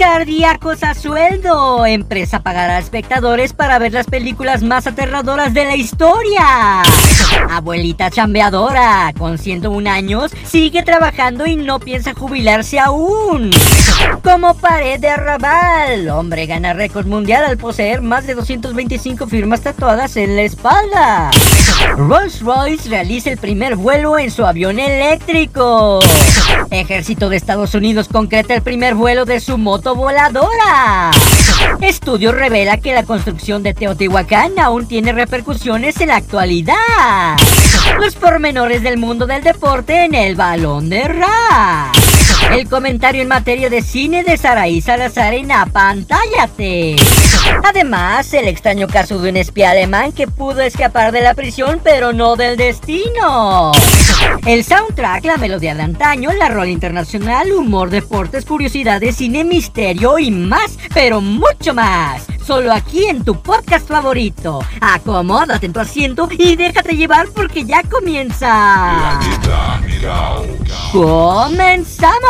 Cardíacos a sueldo. Empresa pagará a espectadores para ver las películas más aterradoras de la historia. Abuelita chambeadora, con 101 años, sigue trabajando y no piensa jubilarse aún. Como pared de arrabal, hombre gana récord mundial al poseer más de 225 firmas tatuadas en la espalda. Rolls Royce realiza el primer vuelo en su avión eléctrico. Ejército de Estados Unidos concreta el primer vuelo de su moto voladora. Estudio revela que la construcción de Teotihuacán aún tiene repercusiones en la actualidad. Los pormenores del mundo del deporte en el balón de Ra. El comentario en materia de cine de Saraí Salazar en Apantállate. Además, el extraño caso de un espía alemán que pudo escapar de la prisión pero no del destino. El soundtrack, la melodía de antaño, la rol internacional, humor, deportes, curiosidades, cine, misterio y más, pero mucho más. Solo aquí en tu podcast favorito. Acomódate en tu asiento y déjate llevar porque ya comienza. ¡Comenzamos!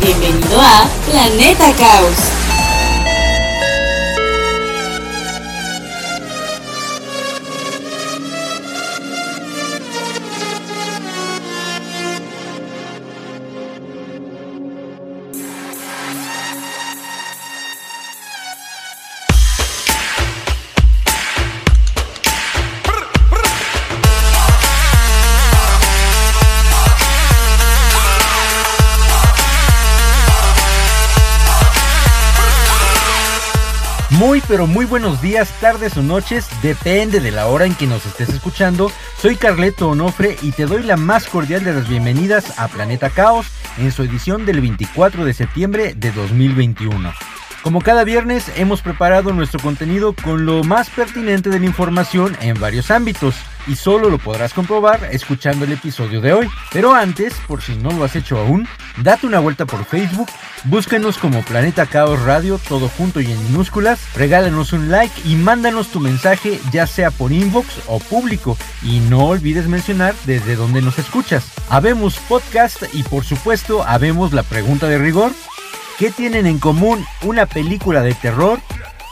Bienvenido a Planeta Caos. Pero muy buenos días, tardes o noches, depende de la hora en que nos estés escuchando. Soy Carleto Onofre y te doy la más cordial de las bienvenidas a Planeta Caos en su edición del 24 de septiembre de 2021. Como cada viernes hemos preparado nuestro contenido con lo más pertinente de la información en varios ámbitos y solo lo podrás comprobar escuchando el episodio de hoy. Pero antes, por si no lo has hecho aún, date una vuelta por Facebook, búscanos como Planeta Caos Radio, todo junto y en minúsculas, regálanos un like y mándanos tu mensaje ya sea por inbox o público y no olvides mencionar desde dónde nos escuchas. Habemos podcast y por supuesto habemos la pregunta de rigor. ¿Qué tienen en común una película de terror,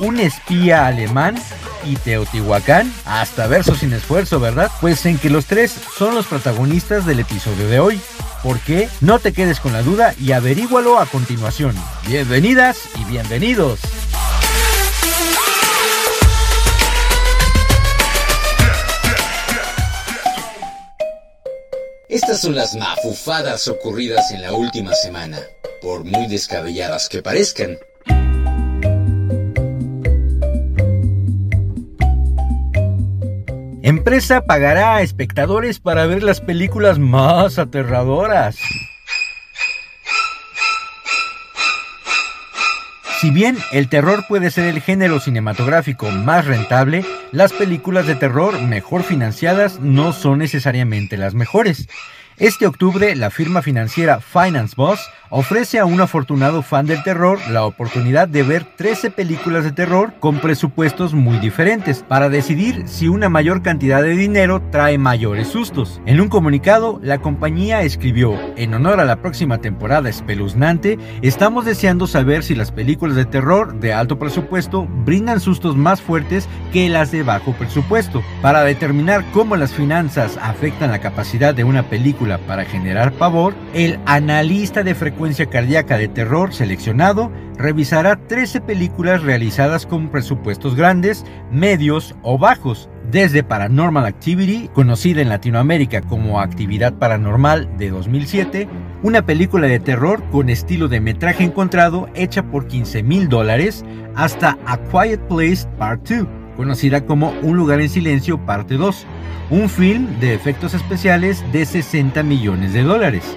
un espía alemán y Teotihuacán? Hasta verso sin esfuerzo, ¿verdad? Pues en que los tres son los protagonistas del episodio de hoy. ¿Por qué? No te quedes con la duda y averígualo a continuación. Bienvenidas y bienvenidos. Estas son las mafufadas ocurridas en la última semana, por muy descabelladas que parezcan. Empresa pagará a espectadores para ver las películas más aterradoras. Si bien el terror puede ser el género cinematográfico más rentable, las películas de terror mejor financiadas no son necesariamente las mejores. Este octubre, la firma financiera Finance Boss ofrece a un afortunado fan del terror la oportunidad de ver 13 películas de terror con presupuestos muy diferentes para decidir si una mayor cantidad de dinero trae mayores sustos. En un comunicado, la compañía escribió, en honor a la próxima temporada espeluznante, estamos deseando saber si las películas de terror de alto presupuesto brindan sustos más fuertes que las de bajo presupuesto. Para determinar cómo las finanzas afectan la capacidad de una película para generar pavor, el analista de frecuencia frecuencia cardíaca de terror seleccionado revisará 13 películas realizadas con presupuestos grandes, medios o bajos, desde Paranormal Activity, conocida en Latinoamérica como Actividad Paranormal de 2007, una película de terror con estilo de metraje encontrado hecha por 15 mil dólares, hasta A Quiet Place Part 2, conocida como Un lugar en silencio Parte 2, un film de efectos especiales de 60 millones de dólares.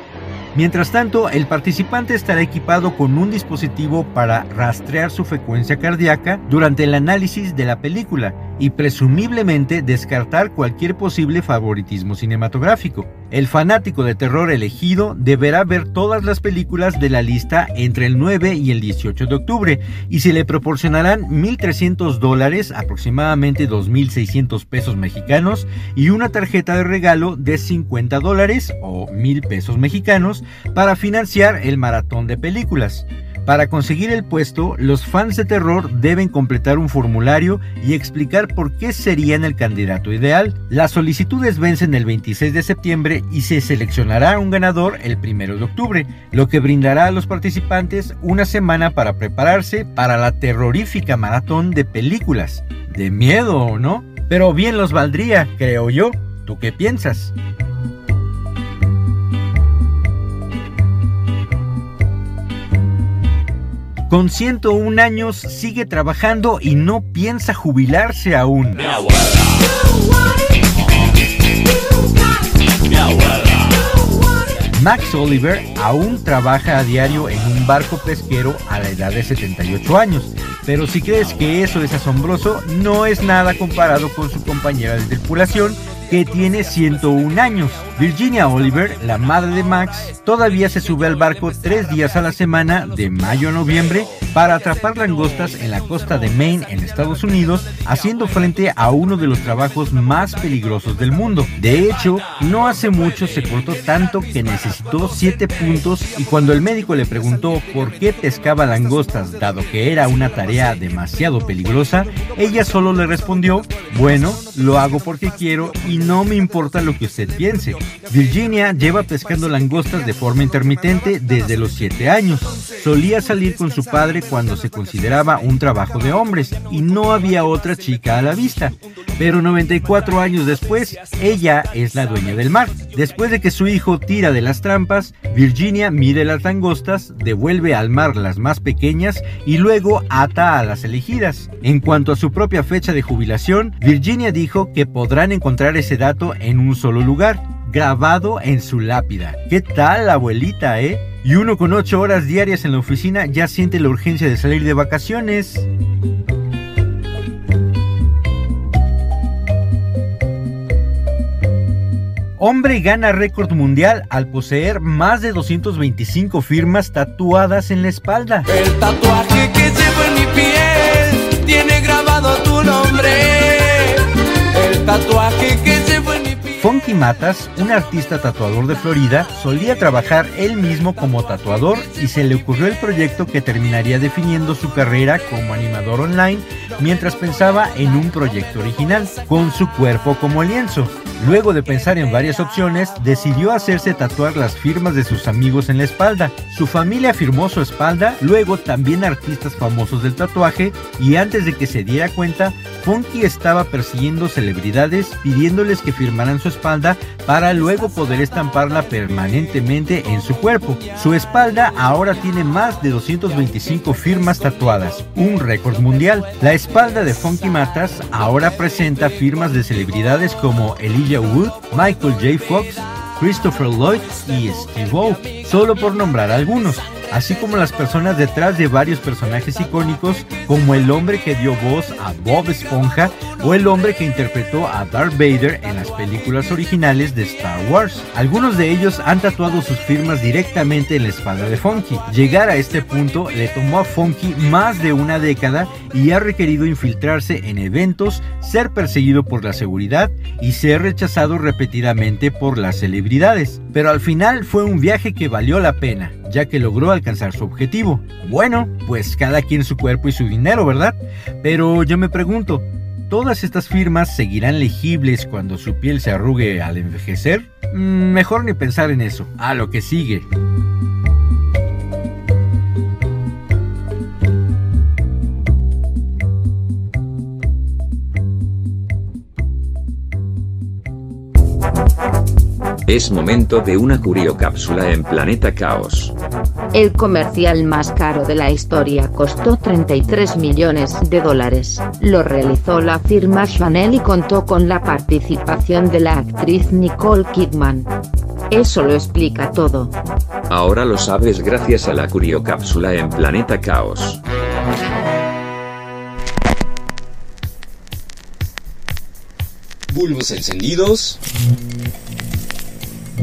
Mientras tanto, el participante estará equipado con un dispositivo para rastrear su frecuencia cardíaca durante el análisis de la película y presumiblemente descartar cualquier posible favoritismo cinematográfico. El fanático de terror elegido deberá ver todas las películas de la lista entre el 9 y el 18 de octubre y se le proporcionarán 1.300 dólares, aproximadamente 2.600 pesos mexicanos, y una tarjeta de regalo de 50 dólares o 1.000 pesos mexicanos para financiar el maratón de películas. Para conseguir el puesto, los fans de terror deben completar un formulario y explicar por qué serían el candidato ideal. Las solicitudes vencen el 26 de septiembre y se seleccionará un ganador el 1 de octubre, lo que brindará a los participantes una semana para prepararse para la terrorífica maratón de películas. De miedo, ¿no? Pero bien los valdría, creo yo. ¿Tú qué piensas? Con 101 años sigue trabajando y no piensa jubilarse aún. Max Oliver aún trabaja a diario en un barco pesquero a la edad de 78 años, pero si crees que eso es asombroso, no es nada comparado con su compañera de tripulación que tiene 101 años. Virginia Oliver, la madre de Max, todavía se sube al barco tres días a la semana, de mayo a noviembre, para atrapar langostas en la costa de Maine, en Estados Unidos, haciendo frente a uno de los trabajos más peligrosos del mundo. De hecho, no hace mucho se cortó tanto que necesitó 7 puntos y cuando el médico le preguntó por qué pescaba langostas, dado que era una tarea demasiado peligrosa, ella solo le respondió, bueno, lo hago porque quiero y no me importa lo que usted piense. Virginia lleva pescando langostas de forma intermitente desde los 7 años. Solía salir con su padre cuando se consideraba un trabajo de hombres y no había otra chica a la vista. Pero 94 años después, ella es la dueña del mar. Después de que su hijo tira de las trampas, Virginia mide las langostas, devuelve al mar las más pequeñas y luego ata a las elegidas. En cuanto a su propia fecha de jubilación, Virginia dijo que podrán encontrar ese dato en un solo lugar, grabado en su lápida. ¿Qué tal, abuelita, eh? Y uno con 8 horas diarias en la oficina ya siente la urgencia de salir de vacaciones. Hombre gana récord mundial al poseer más de 225 firmas tatuadas en la espalda. El tatuaje que llevo en mi piel tiene grabado tu nombre. El tatuaje Matas, un artista tatuador de Florida, solía trabajar él mismo como tatuador y se le ocurrió el proyecto que terminaría definiendo su carrera como animador online mientras pensaba en un proyecto original, con su cuerpo como lienzo. Luego de pensar en varias opciones, decidió hacerse tatuar las firmas de sus amigos en la espalda. Su familia firmó su espalda, luego también artistas famosos del tatuaje, y antes de que se diera cuenta, Funky estaba persiguiendo celebridades pidiéndoles que firmaran su espalda para luego poder estamparla permanentemente en su cuerpo. Su espalda ahora tiene más de 225 firmas tatuadas, un récord mundial. La espalda de Funky Matas ahora presenta firmas de celebridades como Elijah Wood, Michael J. Fox, Christopher Lloyd y Steve O, solo por nombrar algunos así como las personas detrás de varios personajes icónicos como el hombre que dio voz a Bob Esponja o el hombre que interpretó a Darth Vader en las películas originales de Star Wars. Algunos de ellos han tatuado sus firmas directamente en la espalda de Funky. Llegar a este punto le tomó a Funky más de una década y ha requerido infiltrarse en eventos, ser perseguido por la seguridad y ser rechazado repetidamente por las celebridades. Pero al final fue un viaje que valió la pena ya que logró alcanzar su objetivo. Bueno, pues cada quien su cuerpo y su dinero, ¿verdad? Pero yo me pregunto, ¿todas estas firmas seguirán legibles cuando su piel se arrugue al envejecer? Mm, mejor ni pensar en eso, a lo que sigue. Es momento de una curiocápsula en Planeta Caos. El comercial más caro de la historia costó 33 millones de dólares. Lo realizó la firma Chanel y contó con la participación de la actriz Nicole Kidman. Eso lo explica todo. Ahora lo sabes gracias a la curiocápsula en Planeta Caos. Bulbos encendidos.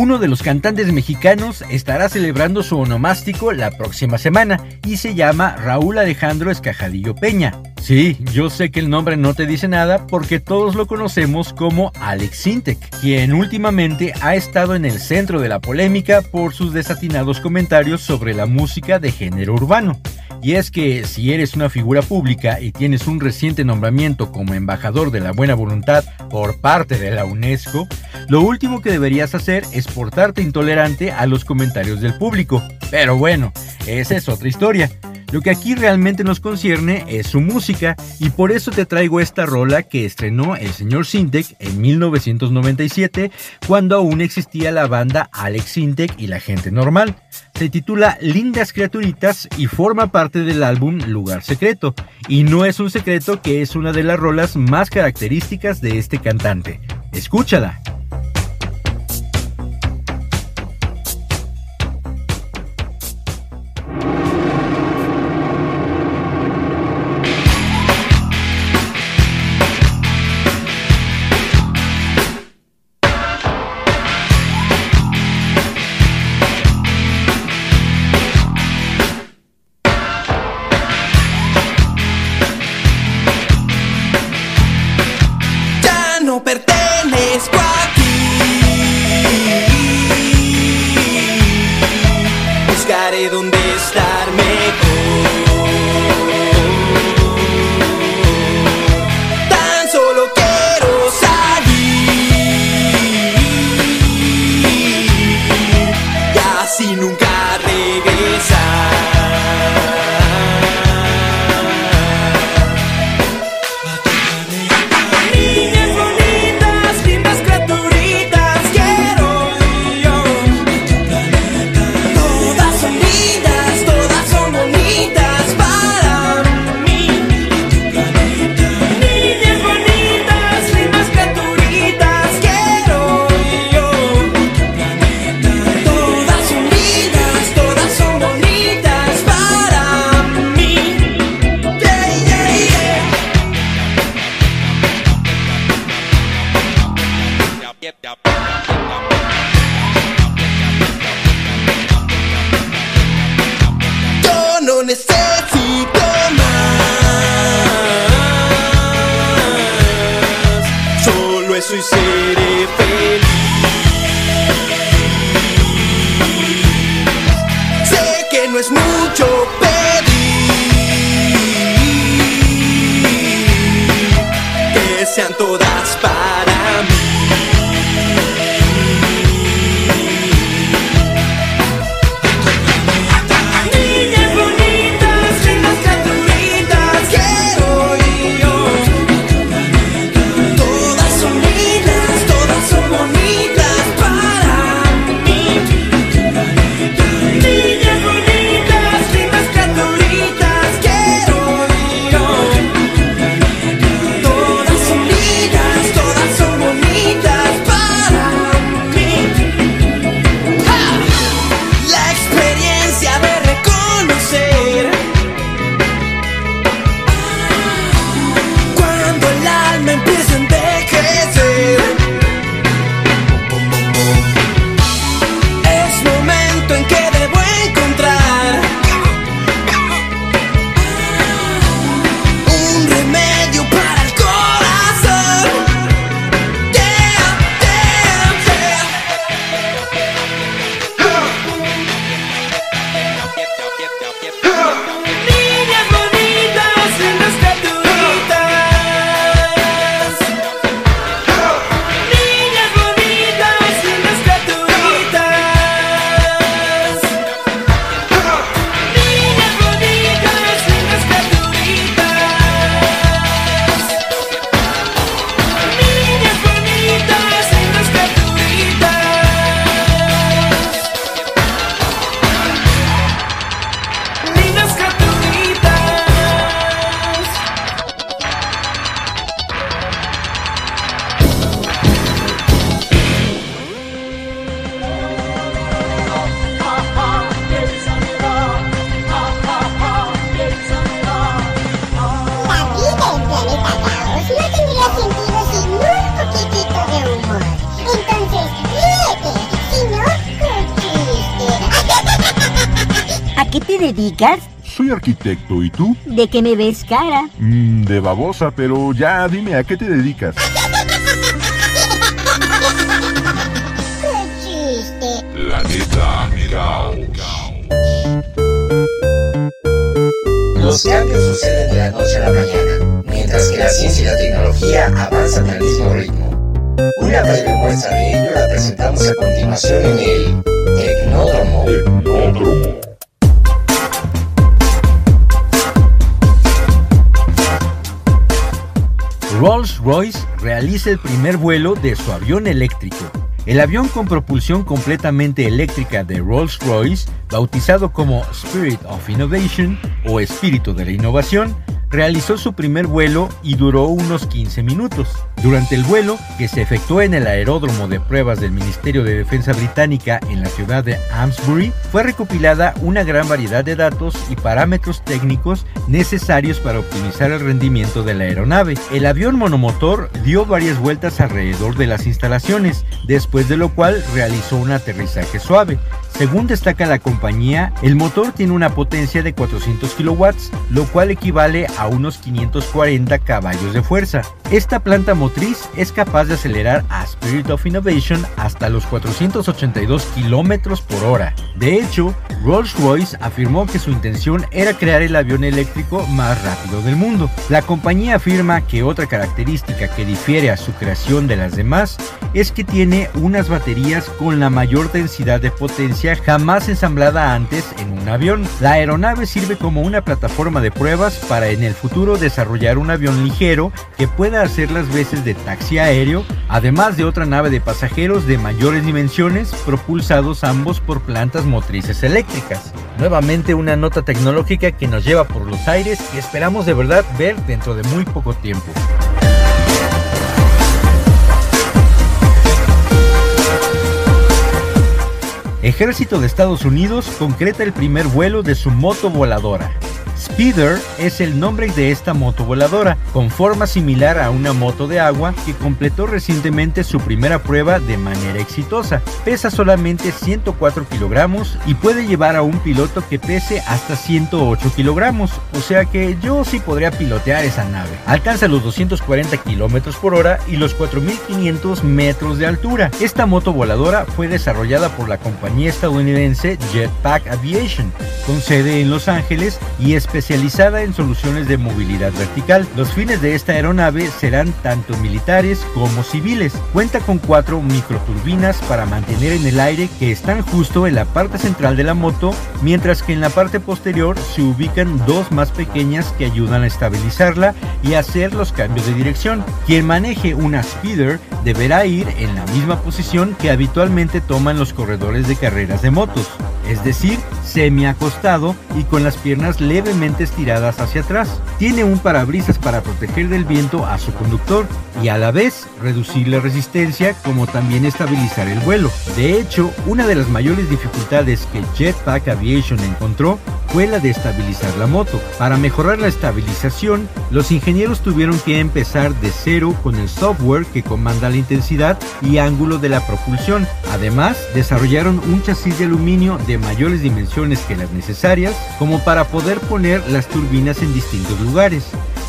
Uno de los cantantes mexicanos estará celebrando su onomástico la próxima semana y se llama Raúl Alejandro Escajadillo Peña. Sí, yo sé que el nombre no te dice nada porque todos lo conocemos como Alex Sintek, quien últimamente ha estado en el centro de la polémica por sus desatinados comentarios sobre la música de género urbano. Y es que si eres una figura pública y tienes un reciente nombramiento como embajador de la buena voluntad por parte de la UNESCO, lo último que deberías hacer es portarte intolerante a los comentarios del público. Pero bueno, esa es otra historia. Lo que aquí realmente nos concierne es su música y por eso te traigo esta rola que estrenó el señor Sintek en 1997 cuando aún existía la banda Alex Sintek y la gente normal. Se titula Lindas Criaturitas y forma parte del álbum Lugar Secreto. Y no es un secreto que es una de las rolas más características de este cantante. Escúchala. Qué? Soy arquitecto, ¿y tú? ¿De qué me ves cara? Mm, de babosa, pero ya dime, ¿a qué te dedicas? Planeta Caos. Los cambios suceden de la noche a la mañana, mientras que la ciencia y la tecnología avanzan al mismo ritmo. Una breve muestra de ello la presentamos a continuación en el Tecnódromo. Tecnódromo. Rolls-Royce realiza el primer vuelo de su avión eléctrico. El avión con propulsión completamente eléctrica de Rolls-Royce, bautizado como Spirit of Innovation o Espíritu de la Innovación, realizó su primer vuelo y duró unos 15 minutos. Durante el vuelo, que se efectuó en el aeródromo de pruebas del Ministerio de Defensa británica en la ciudad de Amesbury, fue recopilada una gran variedad de datos y parámetros técnicos necesarios para optimizar el rendimiento de la aeronave. El avión monomotor dio varias vueltas alrededor de las instalaciones, después de lo cual realizó un aterrizaje suave. Según destaca la compañía, el motor tiene una potencia de 400 kilowatts, lo cual equivale a unos 540 caballos de fuerza. Esta planta motriz es capaz de acelerar a Spirit of Innovation hasta los 482 kilómetros por hora. De hecho, Rolls-Royce afirmó que su intención era crear el avión eléctrico más rápido del mundo. La compañía afirma que otra característica que difiere a su creación de las demás es que tiene unas baterías con la mayor densidad de potencia jamás ensamblada antes en un avión. La aeronave sirve como una plataforma de pruebas para en el futuro desarrollar un avión ligero que pueda hacer las veces de taxi aéreo, además de otra nave de pasajeros de mayores dimensiones, propulsados ambos por plantas motrices eléctricas. Nuevamente una nota tecnológica que nos lleva por los aires y esperamos de verdad ver dentro de muy poco tiempo. Ejército de Estados Unidos concreta el primer vuelo de su moto voladora. Speeder es el nombre de esta moto voladora, con forma similar a una moto de agua que completó recientemente su primera prueba de manera exitosa. Pesa solamente 104 kilogramos y puede llevar a un piloto que pese hasta 108 kilogramos, o sea que yo sí podría pilotear esa nave. Alcanza los 240 kilómetros por hora y los 4500 metros de altura. Esta moto voladora fue desarrollada por la compañía estadounidense Jetpack Aviation, con sede en Los Ángeles y especializada en soluciones de movilidad vertical. Los fines de esta aeronave serán tanto militares como civiles. Cuenta con cuatro microturbinas para mantener en el aire que están justo en la parte central de la moto, mientras que en la parte posterior se ubican dos más pequeñas que ayudan a estabilizarla y hacer los cambios de dirección. Quien maneje una speeder deberá ir en la misma posición que habitualmente toman los corredores de carreras de motos, es decir, semi acostado y con las piernas levemente estiradas hacia atrás. Tiene un parabrisas para proteger del viento a su conductor y a la vez reducir la resistencia como también estabilizar el vuelo. De hecho, una de las mayores dificultades que Jetpack Aviation encontró fue la de estabilizar la moto. Para mejorar la estabilización, los ingenieros tuvieron que empezar de cero con el software que comanda la intensidad y ángulo de la propulsión. Además, desarrollaron un chasis de aluminio de mayores dimensiones que las necesarias como para poder poner las turbinas en distintos lugares.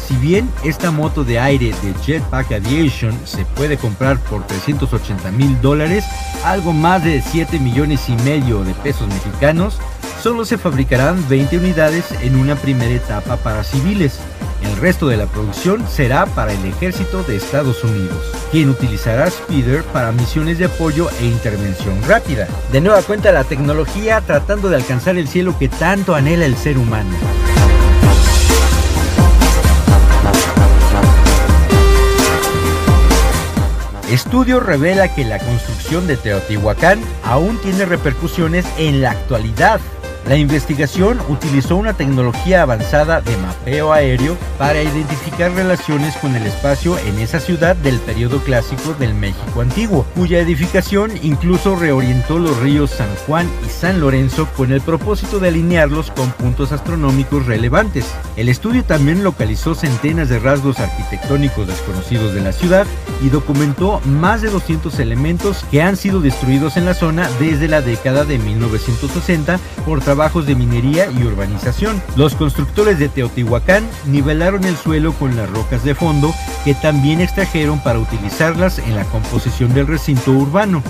Si bien esta moto de aire de Jetpack Aviation se puede comprar por 380 mil dólares, algo más de 7 millones y medio de pesos mexicanos, solo se fabricarán 20 unidades en una primera etapa para civiles. El resto de la producción será para el ejército de Estados Unidos, quien utilizará Speeder para misiones de apoyo e intervención rápida. De nueva cuenta la tecnología tratando de alcanzar el cielo que tanto anhela el ser humano. Estudio revela que la construcción de Teotihuacán aún tiene repercusiones en la actualidad. La investigación utilizó una tecnología avanzada de mapeo aéreo para identificar relaciones con el espacio en esa ciudad del periodo clásico del México antiguo, cuya edificación incluso reorientó los ríos San Juan y San Lorenzo con el propósito de alinearlos con puntos astronómicos relevantes. El estudio también localizó centenas de rasgos arquitectónicos desconocidos de la ciudad y documentó más de 200 elementos que han sido destruidos en la zona desde la década de 1960 por trabajos de minería y urbanización. Los constructores de Teotihuacán nivelaron el suelo con las rocas de fondo que también extrajeron para utilizarlas en la composición del recinto urbano.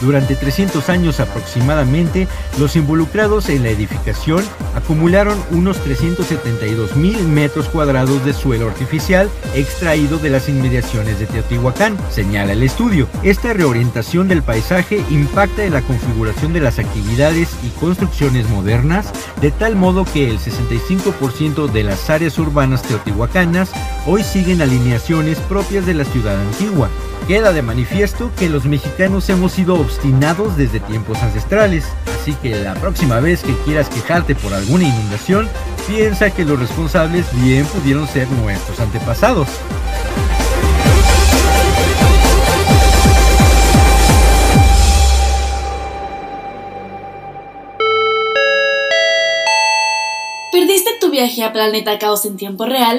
Durante 300 años aproximadamente, los involucrados en la edificación acumularon unos 372 mil metros cuadrados de suelo artificial extraído de las inmediaciones de Teotihuacán, señala el estudio. Esta reorientación del paisaje impacta en la configuración de las actividades y construcciones modernas, de tal modo que el 65% de las áreas urbanas teotihuacanas hoy siguen alineaciones propias de la ciudad antigua. Queda de manifiesto que los mexicanos hemos sido obstinados desde tiempos ancestrales, así que la próxima vez que quieras quejarte por alguna inundación, piensa que los responsables bien pudieron ser nuestros antepasados. Viaje a Planeta Caos en tiempo real?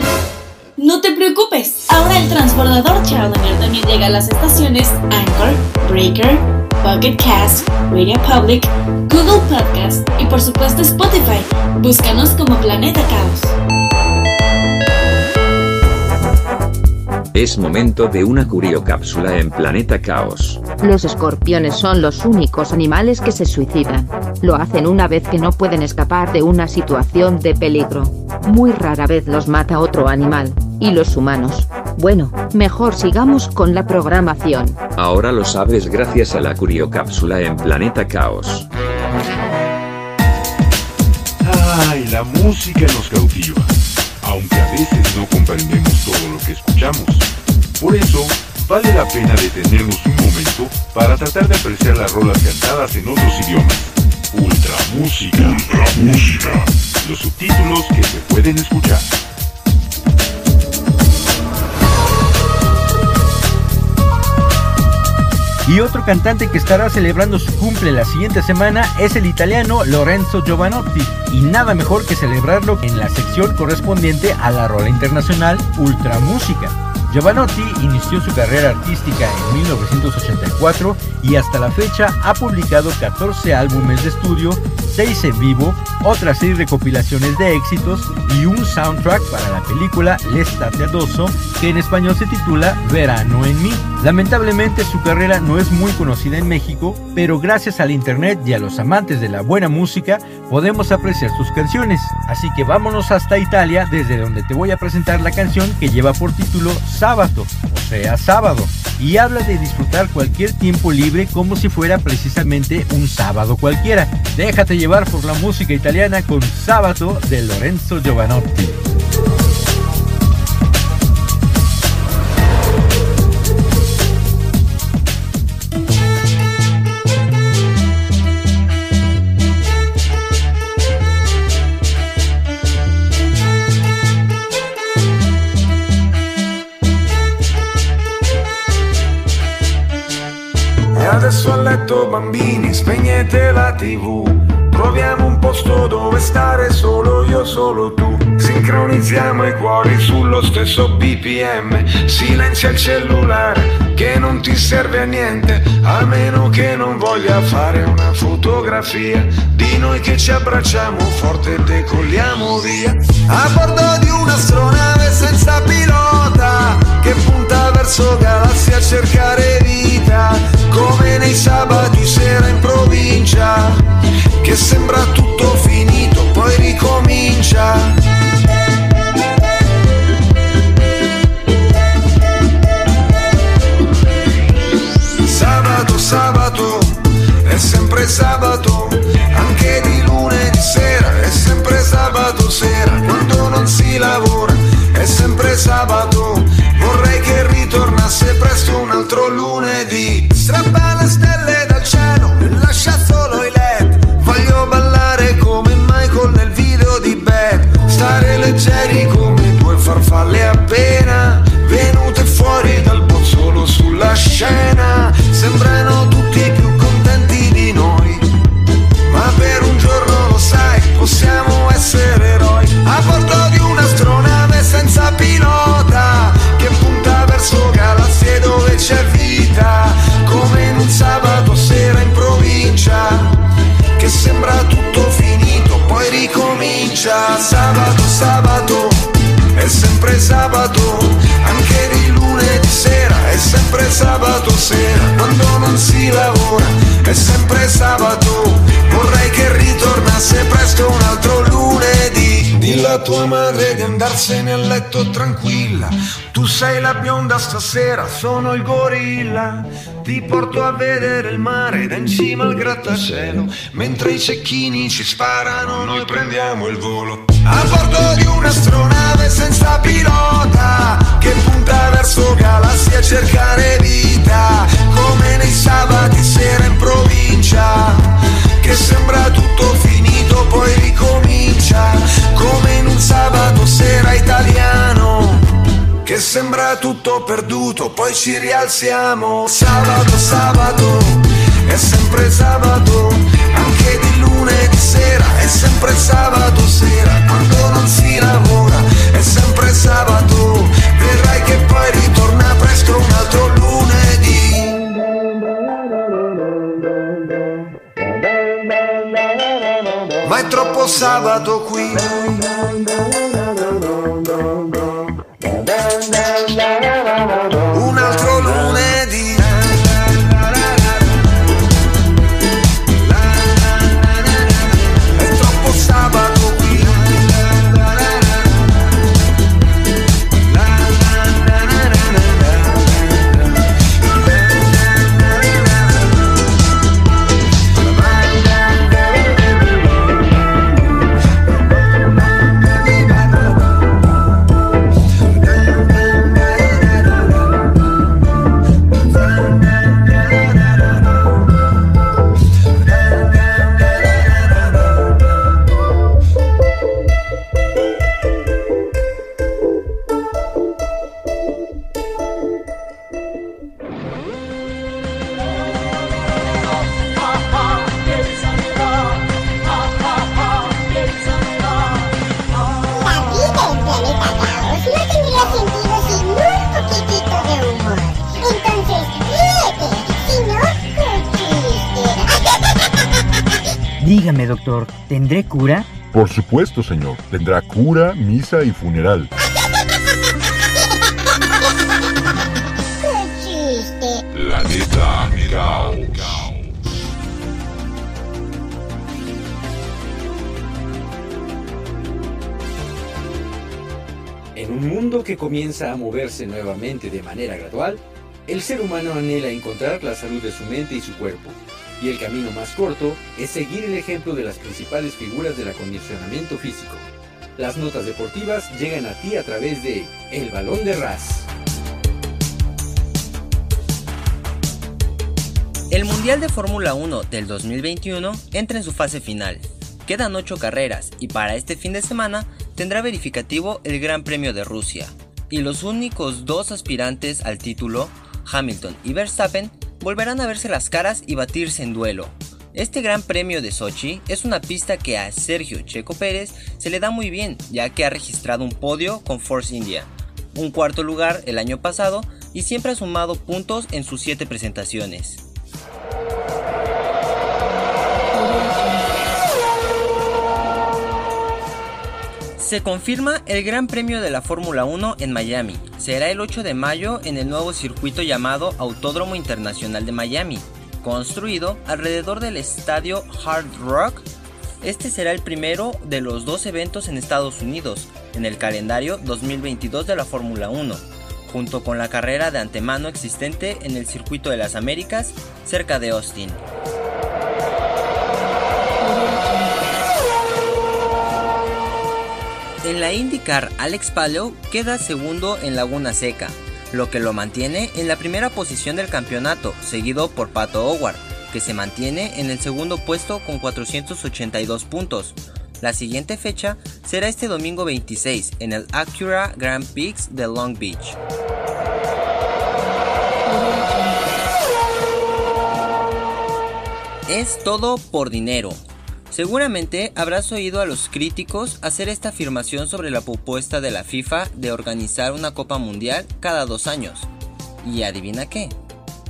No te preocupes, ahora el transbordador Challenger también llega a las estaciones Anchor, Breaker, Pocket Cast, Radio Public, Google Podcast y por supuesto Spotify. Búscanos como Planeta Caos. Es momento de una curiocápsula en Planeta Caos. Los escorpiones son los únicos animales que se suicidan. Lo hacen una vez que no pueden escapar de una situación de peligro. Muy rara vez los mata otro animal. ¿Y los humanos? Bueno, mejor sigamos con la programación. Ahora lo sabes gracias a la curiocápsula en Planeta Caos. Ay, la música nos cautiva, aunque a veces no comprendemos todo lo que escuchamos. Por eso, vale la pena detenernos un momento para tratar de apreciar las rolas cantadas en otros idiomas. Ultra música. Ultra música. Los subtítulos que se pueden escuchar. Y otro cantante que estará celebrando su cumple la siguiente semana es el italiano Lorenzo Giovanotti. Y nada mejor que celebrarlo en la sección correspondiente a la rola internacional Ultra Música. Giovanotti inició su carrera artística en 1984 y hasta la fecha ha publicado 14 álbumes de estudio, 6 en vivo, otras 6 recopilaciones de éxitos y un soundtrack para la película L'estate que en español se titula Verano en mí. Lamentablemente su carrera no es muy conocida en México, pero gracias al internet y a los amantes de la buena música podemos apreciar sus canciones. Así que vámonos hasta Italia, desde donde te voy a presentar la canción que lleva por título Sábado, o sea, sábado, y habla de disfrutar cualquier tiempo libre como si fuera precisamente un sábado cualquiera. Déjate llevar por la música italiana con Sábado de Lorenzo Giovanotti. E adesso a letto bambini, spegnete la tv. Troviamo un posto dove stare solo io, solo tu. Sincronizziamo i cuori sullo stesso BPM. Silenzia il cellulare che non ti serve a niente, a meno che non voglia fare una fotografia di noi che ci abbracciamo forte e decolliamo via. A bordo di un'astronave senza pilota che punta verso galassie a cercare vita, come nei sabati sera in provincia, che sembra tutto finito, poi ricomincia. Sabato, sabato, è sempre sabato, anche di lunedì sera, è sempre sabato sera, quando non si lavora, è sempre sabato, vorrei che ritornasse presto un altro lunedì. Sabato sera, quando non si lavora, è sempre sabato, vorrei che ritornasse presto un altro. Dilla a tua madre di andarsene a letto tranquilla, tu sei la bionda stasera, sono il gorilla, ti porto a vedere il mare da in cima al grattacielo, mentre i cecchini ci sparano, noi prendiamo il volo. A bordo di un'astronave senza pilota Che punta verso galassie a cercare vita Come nei sabati sera in provincia Che sembra tutto finito poi ricomincia Come in un sabato sera italiano Che sembra tutto perduto poi ci rialziamo. Sabato, sabato, è sempre sabato Anche di lunedì sera, è sempre sabato sera Quando non si lavora, è sempre sabato questo sabato qui. Dígame, doctor, ¿tendré cura? Por supuesto, señor. Tendrá cura, misa y funeral. Qué chiste. Planeta Caos. En un mundo que comienza a moverse nuevamente de manera gradual, el ser humano anhela encontrar la salud de su mente y su cuerpo, y el camino más corto es seguir el ejemplo de las principales figuras del acondicionamiento físico. Las notas deportivas llegan a ti a través de El Balón de Ras. El Mundial de Fórmula 1 del 2021 entra en su fase final. Quedan 8 carreras y para este fin de semana tendrá verificativo el Gran Premio de Rusia. Y los únicos dos aspirantes al título, Hamilton y Verstappen, volverán a verse las caras y batirse en duelo. Este Gran Premio de Sochi es una pista que a Sergio Checo Pérez se le da muy bien, ya que ha registrado un podio con Force India, un cuarto lugar el año pasado y siempre ha sumado puntos en sus 7 presentaciones. Se confirma el Gran Premio de la Fórmula 1 en Miami. Será el 8 de mayo en el nuevo circuito llamado Autódromo Internacional de Miami, construido alrededor del estadio Hard Rock. Este será el primero de los dos eventos en Estados Unidos en el calendario 2022 de la Fórmula 1, junto con la carrera de antemano existente en el Circuito de las Américas cerca de Austin. En la IndyCar, Alex Palou queda segundo en Laguna Seca, lo que lo mantiene en la primera posición del campeonato, seguido por Pato Howard, que se mantiene en el segundo puesto con 482 puntos. La siguiente fecha será este domingo 26 en el Acura Grand Prix de Long Beach. Es todo por dinero. Seguramente habrás oído a los críticos hacer esta afirmación sobre la propuesta de la FIFA de organizar una Copa Mundial cada dos años. Y adivina qué.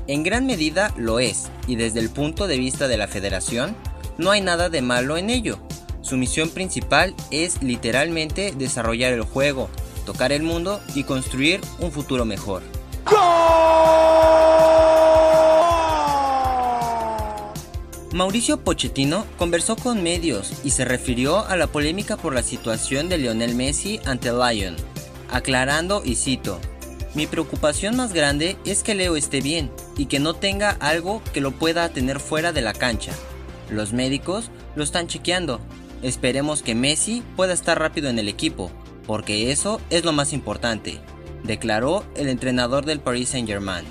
En gran medida lo es, y desde el punto de vista de la federación, no hay nada de malo en ello. Su misión principal es literalmente desarrollar el juego, tocar el mundo y construir un futuro mejor. Mauricio Pochettino conversó con medios y se refirió a la polémica por la situación de Lionel Messi ante Lyon, aclarando y cito, mi preocupación más grande es que Leo esté bien y que no tenga algo que lo pueda tener fuera de la cancha. Los médicos lo están chequeando. Esperemos que Messi pueda estar rápido en el equipo, porque eso es lo más importante, declaró el entrenador del Paris Saint-Germain.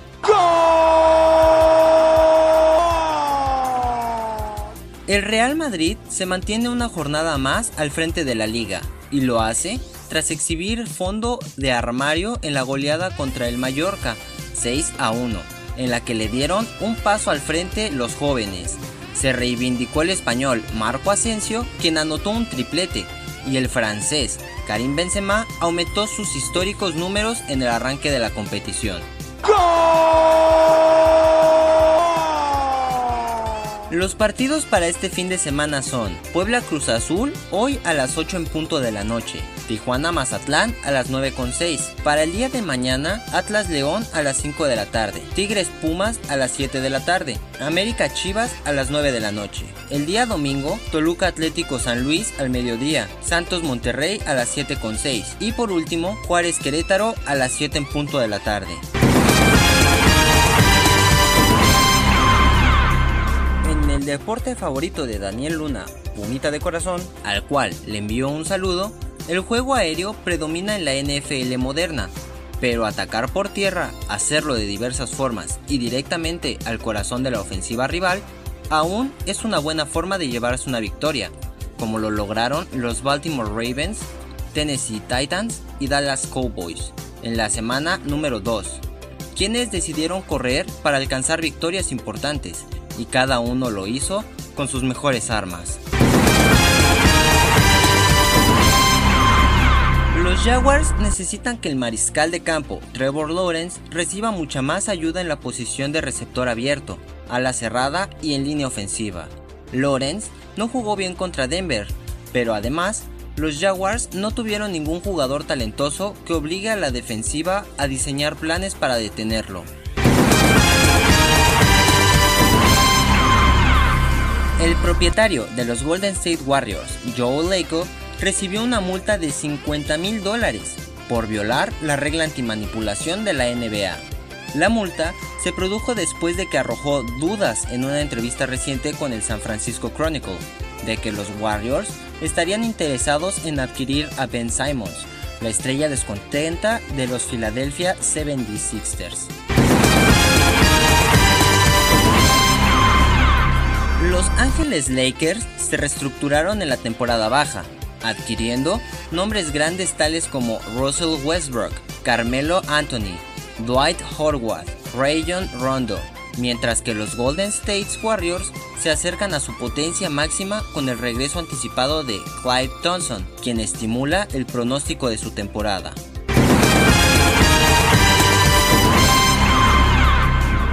El Real Madrid se mantiene una jornada más al frente de la liga y lo hace tras exhibir fondo de armario en la goleada contra el Mallorca 6 a 1, en la que le dieron un paso al frente los jóvenes. Se reivindicó el español Marco Asensio, quien anotó un triplete, y el francés Karim Benzema aumentó sus históricos números en el arranque de la competición. Los partidos para este fin de semana son Puebla Cruz Azul hoy a las 8 en punto de la noche, Tijuana Mazatlán a las 9.6, para el día de mañana Atlas León a las 5 de la tarde, Tigres Pumas a las 7 de la tarde, América Chivas a las 9 de la noche. El día domingo Toluca Atlético San Luis al mediodía, Santos Monterrey a las 7.6 y por último Juárez Querétaro a las 7 en punto de la tarde. Deporte favorito de Daniel Luna, Pumita de Corazón, al cual le envió un saludo, el juego aéreo predomina en la NFL moderna, pero atacar por tierra, hacerlo de diversas formas y directamente al corazón de la ofensiva rival, aún es una buena forma de llevarse una victoria, como lo lograron los Baltimore Ravens, Tennessee Titans y Dallas Cowboys en la semana número 2, quienes decidieron correr para alcanzar victorias importantes y cada uno lo hizo con sus mejores armas. Los Jaguars necesitan que el mariscal de campo, Trevor Lawrence, reciba mucha más ayuda en la posición de receptor abierto, a la cerrada y en línea ofensiva. Lawrence no jugó bien contra Denver, pero además, los Jaguars no tuvieron ningún jugador talentoso que obligue a la defensiva a diseñar planes para detenerlo. El propietario de los Golden State Warriors, Joe Lacob, recibió una multa de 50 mil dólares por violar la regla antimanipulación de la NBA. La multa se produjo después de que arrojó dudas en una entrevista reciente con el San Francisco Chronicle de que los Warriors estarían interesados en adquirir a Ben Simons, la estrella descontenta de los Philadelphia 76ers. Los Ángeles Lakers se reestructuraron en la temporada baja, adquiriendo nombres grandes tales como Russell Westbrook, Carmelo Anthony, Dwight Howard, Rayon Rondo, mientras que los Golden State Warriors se acercan a su potencia máxima con el regreso anticipado de Clyde Thompson, quien estimula el pronóstico de su temporada.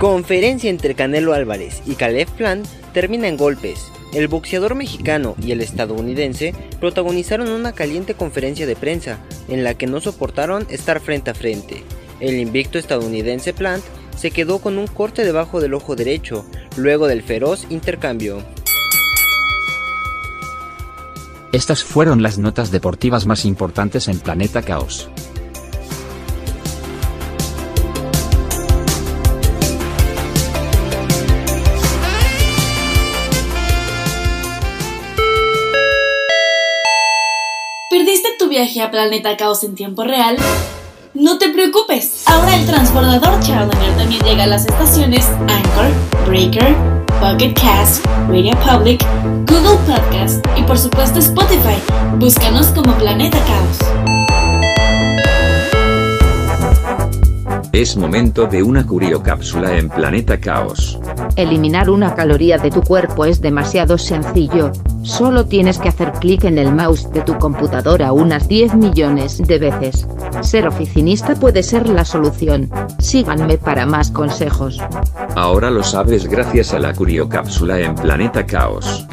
Conferencia entre Canelo Álvarez y Caleb Plant termina en golpes. El boxeador mexicano y el estadounidense protagonizaron una caliente conferencia de prensa en la que no soportaron estar frente a frente. El invicto estadounidense Plant se quedó con un corte debajo del ojo derecho luego del feroz intercambio. Estas fueron las notas deportivas más importantes en Planeta Caos. A Planeta Caos en tiempo real? No te preocupes, ahora el transbordador Challenger también llega a las estaciones Anchor, Breaker, Pocket Cast, Radio Public, Google Podcast y por supuesto Spotify. Búscanos como Planeta Caos. Es momento de una curiocápsula en Planeta Caos. Eliminar una caloría de tu cuerpo es demasiado sencillo. Solo tienes que hacer clic en el mouse de tu computadora unas 10 millones de veces. Ser oficinista puede ser la solución. Síganme para más consejos. Ahora lo sabes gracias a la curiocápsula en Planeta Caos.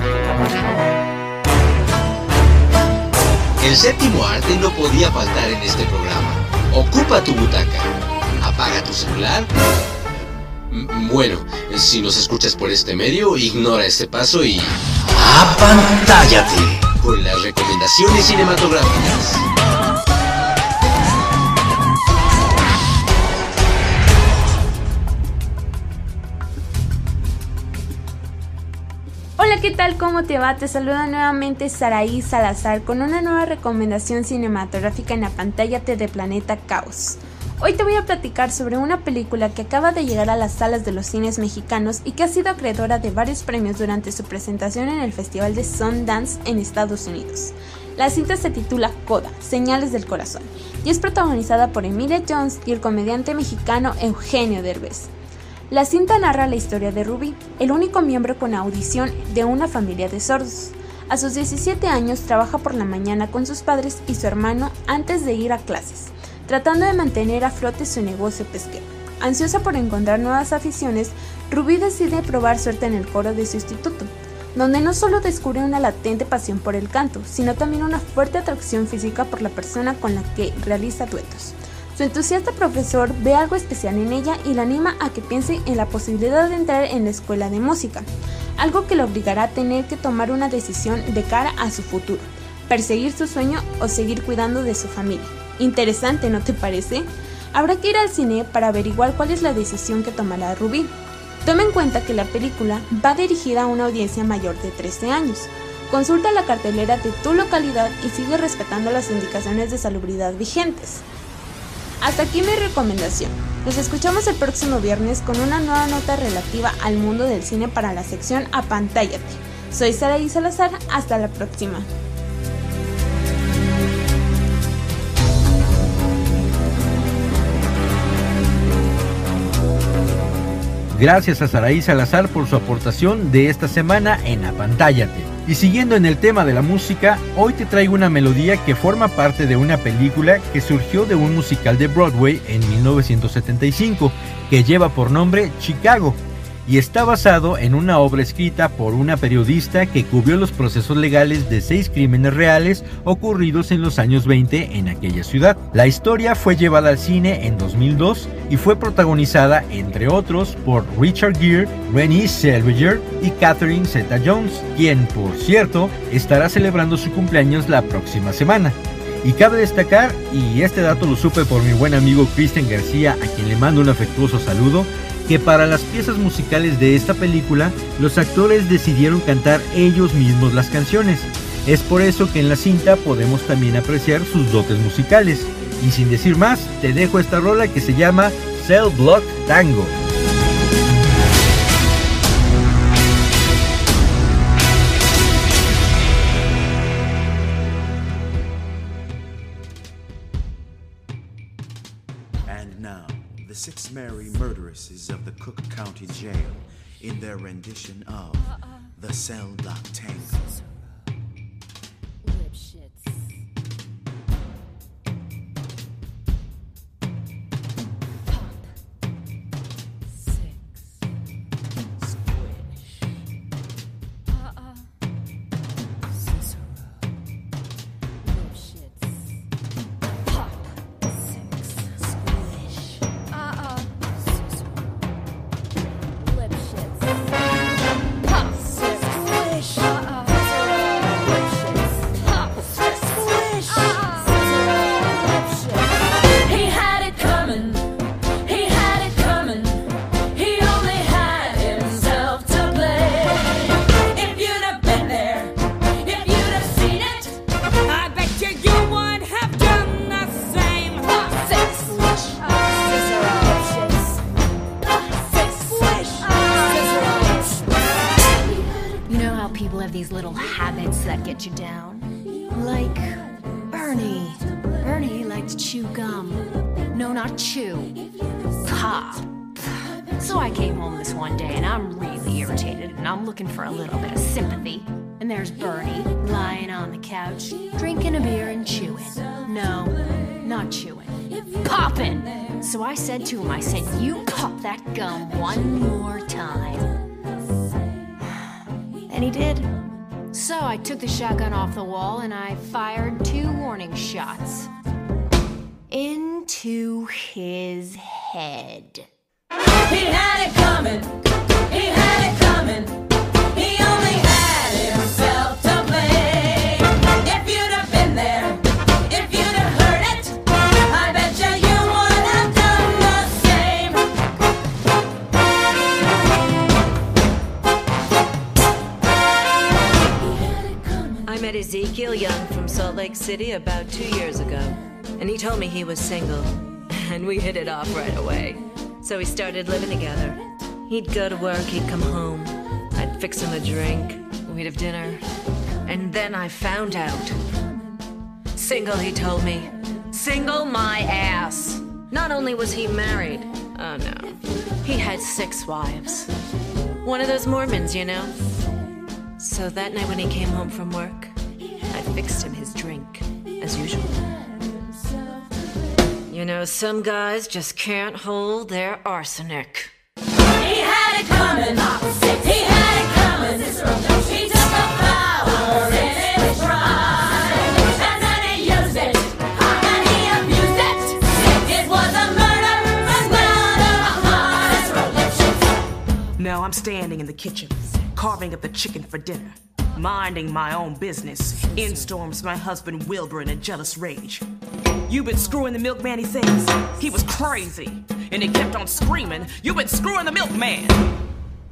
El séptimo arte no podía faltar en este programa. Ocupa tu butaca. Apaga tu celular. Bueno, si nos escuchas por este medio, ignora este paso y... ¡Apantállate! Con las recomendaciones cinematográficas. Hola, ¿qué tal? ¿Cómo te va? Te saluda nuevamente Saraí Salazar con una nueva recomendación cinematográfica en la pantalla de Planeta Caos. Hoy te voy a platicar sobre una película que acaba de llegar a las salas de los cines mexicanos y que ha sido acreedora de varios premios durante su presentación en el Festival de Sundance en Estados Unidos. La cinta se titula Coda, Señales del Corazón, y es protagonizada por Emilia Jones y el comediante mexicano Eugenio Derbez. La cinta narra la historia de Ruby, el único miembro con audición de una familia de sordos. A sus 17 años trabaja por la mañana con sus padres y su hermano antes de ir a clases, tratando de mantener a flote su negocio pesquero. Ansiosa por encontrar nuevas aficiones, Ruby decide probar suerte en el coro de su instituto, donde no solo descubre una latente pasión por el canto, sino también una fuerte atracción física por la persona con la que realiza duetos. Su entusiasta profesor ve algo especial en ella y la anima a que piense en la posibilidad de entrar en la escuela de música, algo que le obligará a tener que tomar una decisión de cara a su futuro, perseguir su sueño o seguir cuidando de su familia. Interesante, ¿no te parece? Habrá que ir al cine para averiguar cuál es la decisión que tomará Rubí. Toma en cuenta que la película va dirigida a una audiencia mayor de 13 años. Consulta la cartelera de tu localidad y sigue respetando las indicaciones de salubridad vigentes. Hasta aquí mi recomendación. Nos escuchamos el próximo viernes con una nueva nota relativa al mundo del cine para la sección Apantállate. Soy Saraí Salazar, hasta la próxima. Gracias a Saraí Salazar por su aportación de esta semana en Apantállate. Y siguiendo en el tema de la música, hoy te traigo una melodía que forma parte de una película que surgió de un musical de Broadway en 1975, que lleva por nombre Chicago, y está basado en una obra escrita por una periodista que cubrió los procesos legales de seis crímenes reales ocurridos en los años 20 en aquella ciudad. La historia fue llevada al cine en 2002 y fue protagonizada, entre otros, por Richard Gere, Renée Zellweger y Catherine Zeta-Jones, quien, por cierto, estará celebrando su cumpleaños la próxima semana. Y cabe destacar, y este dato lo supe por mi buen amigo Christian García, a quien le mando un afectuoso saludo, que para las piezas musicales de esta película, los actores decidieron cantar ellos mismos las canciones. Es por eso que en la cinta podemos también apreciar sus dotes musicales. Y sin decir más, te dejo esta rola que se llama Cell Block Tango. Cook County Jail in their rendition of uh-uh. The Cell Block Tango. These little habits that get you down? Like Bernie. Bernie likes to chew gum. No, not chew. Pop. So I came home this one day and I'm really irritated and I'm looking for a little bit of sympathy. And there's Bernie lying on the couch, drinking a beer and chewing. No, not chewing. Popping! So I said to him, I said, You pop that gum one more time. And he did. So I took the shotgun off the wall and I fired two warning shots. Into his head. He had it coming. He had it coming. He met Ezekiel Young from Salt Lake City about two years ago, and he told me he was single, and we hit it off right away. So we started living together. He'd go to work, he'd come home, I'd fix him a drink, we'd have dinner, and then I found out. Single, he told me. Single my ass. Not only was he married, oh no, he had six wives. One of those Mormons, you know. So that night when he came home from work, I fixed him his drink, as usual. You know, some guys just can't hold their arsenic. He had it coming. He had it coming. He took the power in his pride. And then he used it. And he abused it. It was a murder. And not a heart. Now I'm standing in the kitchen, carving up the chicken for dinner, minding my own business. In storms my husband Wilbur in a jealous rage. You've been screwing the milkman, he says. He was crazy, and he kept on screaming, You've been screwing the milkman!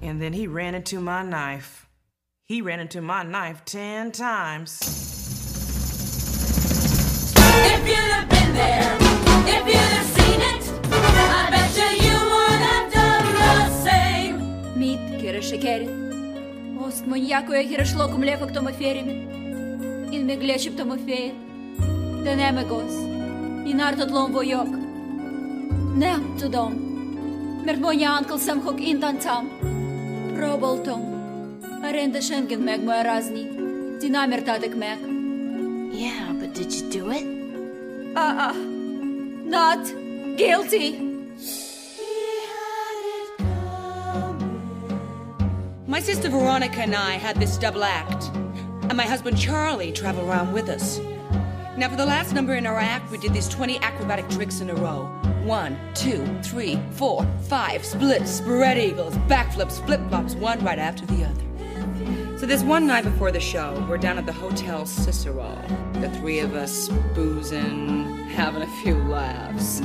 And then he ran into my knife. He ran into my knife ten times. If you'd have been there, if you'd have seen it, I bet you you would have done the same. Meet Kira Ост маньяко е хира шлоком лефак тома ферими. Ин ме глечип тома фея. Да не ме гос. Ин артат лом войок. Не, to dom. Mert mondja Uncle Sam hok intan tam. Próbáltam. A rendesen meg magyarázni. Ti nem értátok meg. Yeah, but did you do it? Uh-uh. Not guilty. My sister Veronica and I had this double act, and my husband Charlie traveled around with us. Now, for the last number in our act, we did these 20 acrobatic tricks in a row. One, two, three, four, five, splits, spread eagles, backflips, flip flops, one right after the other. So this one night before the show, we're down at the Hotel Cicero. The three of us boozing, having a few laughs.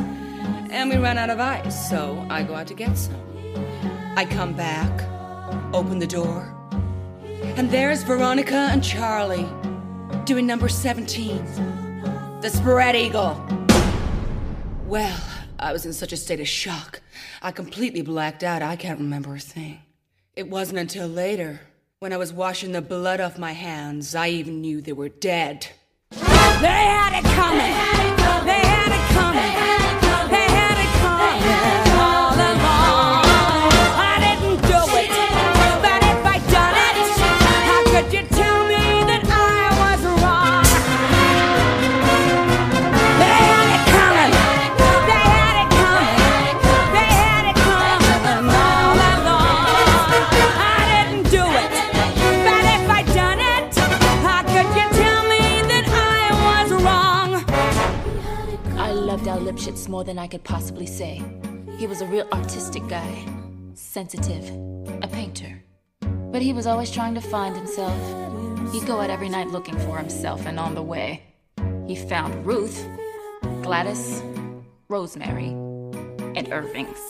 And we ran out of ice, so I go out to get some. I come back, open the door, and there's Veronica and Charlie doing number 17, the spread eagle. Well, I was in such a state of shock. I completely blacked out. I can't remember a thing. It wasn't until later, when I was washing the blood off my hands, I even knew they were dead. They had it coming. They had it coming. More than I could possibly say. He was a real artistic guy, sensitive, a painter. But he was always trying to find himself. He'd go out every night looking for himself, and on the way, he found Ruth, Gladys, Rosemary, and Irving's.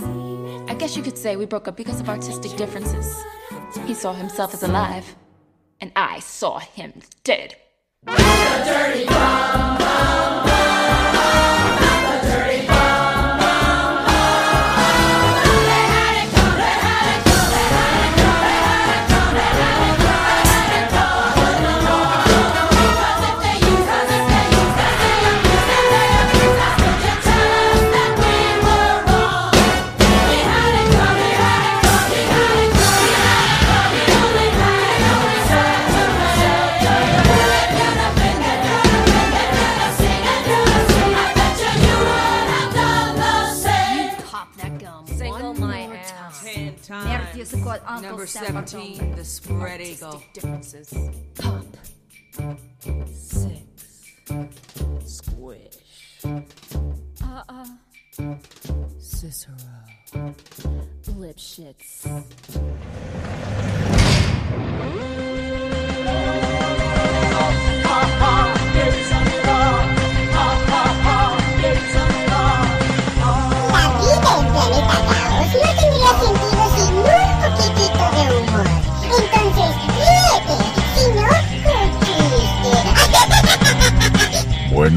I guess you could say we broke up because of artistic differences. He saw himself as alive, and I saw him dead. Dirty bomb, bomb, bomb, Number 17, the spread eagle. differences.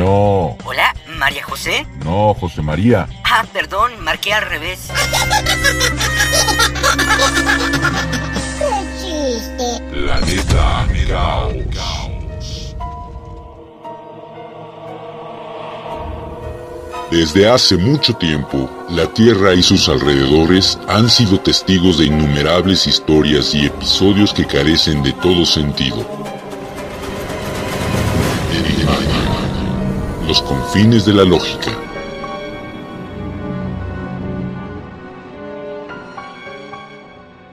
Hola, María José. no, José María. Ah, perdón, marqué al revés. Qué chiste. Planeta Caos. Desde hace mucho tiempo, la Tierra y sus alrededores han sido testigos de innumerables historias y episodios que carecen de todo sentido. De la lógica.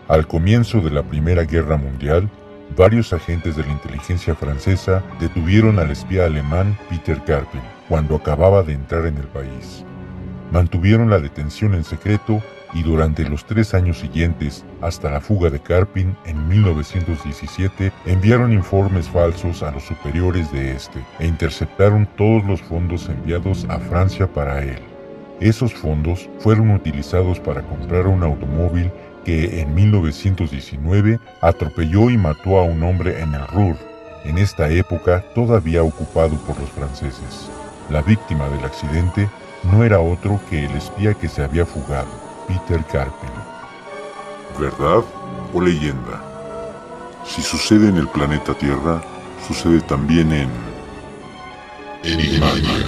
Al comienzo de la Primera Guerra Mundial, varios agentes de la inteligencia francesa detuvieron al espía alemán Peter Karpin cuando acababa de entrar en el país. Mantuvieron la detención en secreto y durante los tres años siguientes, hasta la fuga de Karpin en 1917, enviaron informes falsos a los superiores de este e interceptaron todos los fondos enviados a Francia para él. Esos fondos fueron utilizados para comprar un automóvil que en 1919 atropelló y mató a un hombre en el Ruhr, en esta época todavía ocupado por los franceses. La víctima del accidente no era otro que el espía que se había fugado, Peter Karpin. ¿Verdad o leyenda? Si sucede en el planeta Tierra, sucede también en... Enigmática.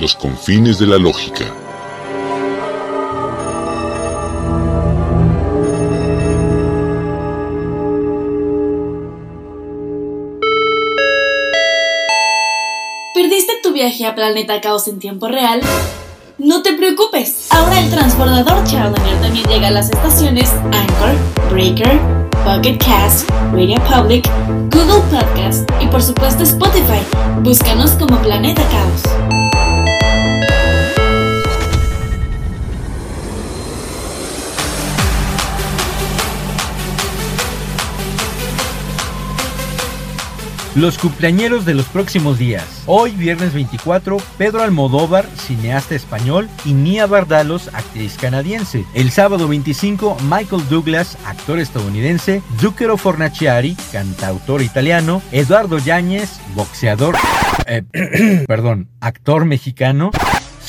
Los confines de la lógica. ¿Perdiste tu viaje a Planeta Caos en tiempo real? Preocupes, ahora el transbordador Challenger también llega a las estaciones Anchor, Breaker, Pocket Cast, Radio Public, Google Podcast y por supuesto Spotify. Búscanos como Planeta Caos. Los cumpleañeros de los próximos días. Hoy, viernes 24, Pedro Almodóvar, cineasta español, y Nia Bardalos, actriz canadiense. El sábado 25, Michael Douglas, actor estadounidense, Zucchero Fornaciari, cantautor italiano, Eduardo Yáñez, boxeador, eh, perdón, actor mexicano,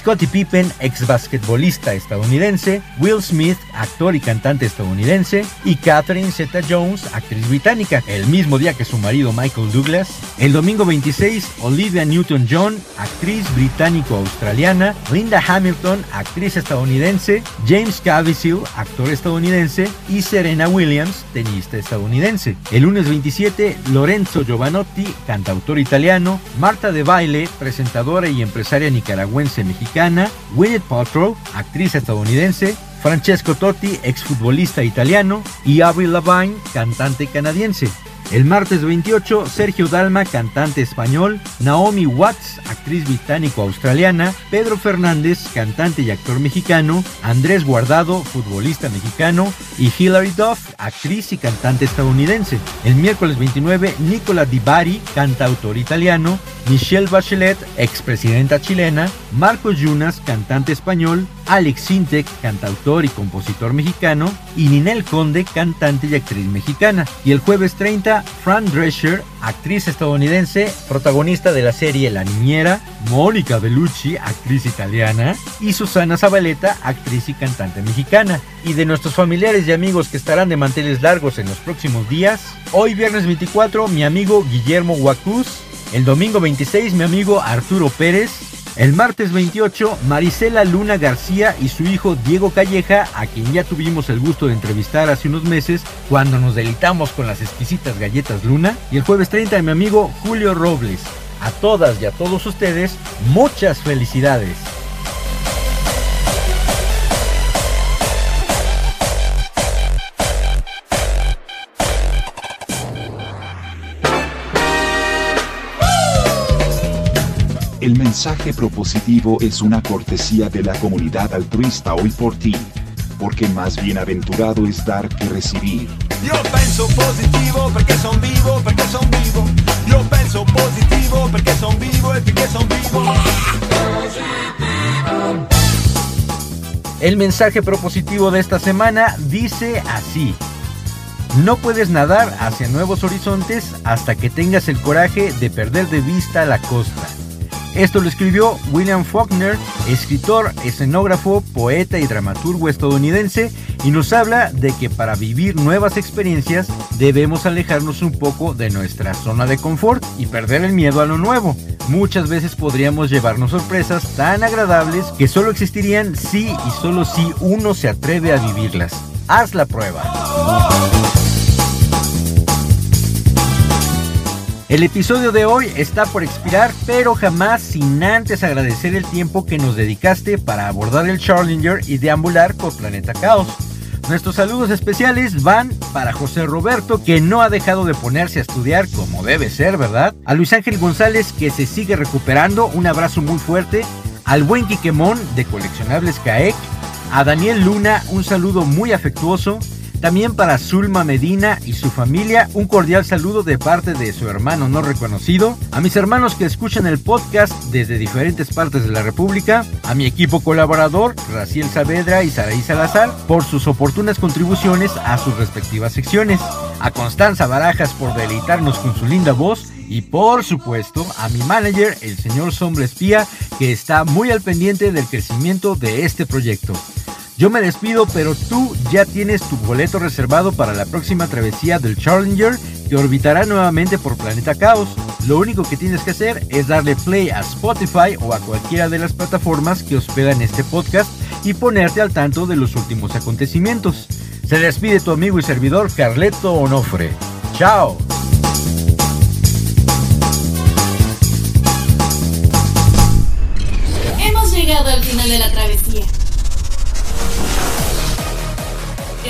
Scottie Pippen, ex basquetbolista estadounidense, Will Smith, actor y cantante estadounidense, y Catherine Zeta Jones, actriz británica, el mismo día que su marido Michael Douglas. El domingo 26, Olivia Newton-John, actriz británico-australiana, Linda Hamilton, actriz estadounidense, James Caviezel, actor estadounidense, y Serena Williams, tenista estadounidense. El lunes 27, Lorenzo Giovanotti, cantautor italiano, Marta de Baile, presentadora y empresaria nicaragüense mexicana, Gwyneth Paltrow, actriz estadounidense, Francesco Totti, exfutbolista italiano, y Avril Lavigne, cantante canadiense. El martes 28, Sergio Dalma, cantante español, Naomi Watts, actriz británico-australiana, Pedro Fernández, cantante y actor mexicano, Andrés Guardado, futbolista mexicano, y Hilary Duff, actriz y cantante estadounidense. El miércoles 29, Nicola Di Bari, cantautor italiano, Michelle Bachelet, expresidenta chilena, Marcos Yunas, cantante español, Alex Sintek, cantautor y compositor mexicano, y Ninel Conde, cantante y actriz mexicana. Y el jueves 30, Fran Drescher, actriz estadounidense, protagonista de la serie La Niñera, Mónica Bellucci, actriz italiana, y Susana Zabaleta, actriz y cantante mexicana. Y de nuestros familiares y amigos que estarán de manteles largos en los próximos días, hoy viernes 24, mi amigo Guillermo Huacuz, el domingo 26, mi amigo Arturo Pérez. El martes 28, Marisela Luna García y su hijo Diego Calleja, a quien ya tuvimos el gusto de entrevistar hace unos meses cuando nos deleitamos con las exquisitas galletas Luna. Y el jueves 30, mi amigo Julio Robles. A todas y a todos ustedes, muchas felicidades. El mensaje propositivo es una cortesía de la comunidad altruista hoy por ti. Porque más bienaventurado es dar que recibir. Io penso positivo perché son vivo, perché son vivo. Io penso positivo perché son vivo e perché son vivo. El mensaje propositivo de esta semana dice así. No puedes nadar hacia nuevos horizontes hasta que tengas el coraje de perder de vista la costa. Esto lo escribió William Faulkner, escritor, escenógrafo, poeta y dramaturgo estadounidense, y nos habla de que para vivir nuevas experiencias debemos alejarnos un poco de nuestra zona de confort y perder el miedo a lo nuevo. Muchas veces podríamos llevarnos sorpresas tan agradables que solo existirían si y solo si uno se atreve a vivirlas. Haz la prueba. El episodio de hoy está por expirar, pero jamás sin antes agradecer el tiempo que nos dedicaste para abordar el Challenger y deambular por Planeta Caos. Nuestros saludos especiales van para José Roberto, que no ha dejado de ponerse a estudiar como debe ser, ¿verdad? A Luis Ángel González, que se sigue recuperando, un abrazo muy fuerte. Al buen Quiquemón de Coleccionables CAEC. A Daniel Luna, un saludo muy afectuoso. También para Zulma Medina y su familia, un cordial saludo de parte de su hermano no reconocido, a mis hermanos que escuchan el podcast desde diferentes partes de la República, a mi equipo colaborador, Raciel Saavedra y Saraí Salazar, por sus oportunas contribuciones a sus respectivas secciones, a Constanza Barajas por deleitarnos con su linda voz y por supuesto a mi manager, el señor Sombra Espía, que está muy al pendiente del crecimiento de este proyecto. Yo me despido, pero tú ya tienes tu boleto reservado para la próxima travesía del Challenger que orbitará nuevamente por Planeta Caos. Lo único que tienes que hacer es darle play a Spotify o a cualquiera de las plataformas que hospedan este podcast y ponerte al tanto de los últimos acontecimientos. Se despide tu amigo y servidor Carleto Onofre. ¡Chao! Hemos llegado al final de la travesía.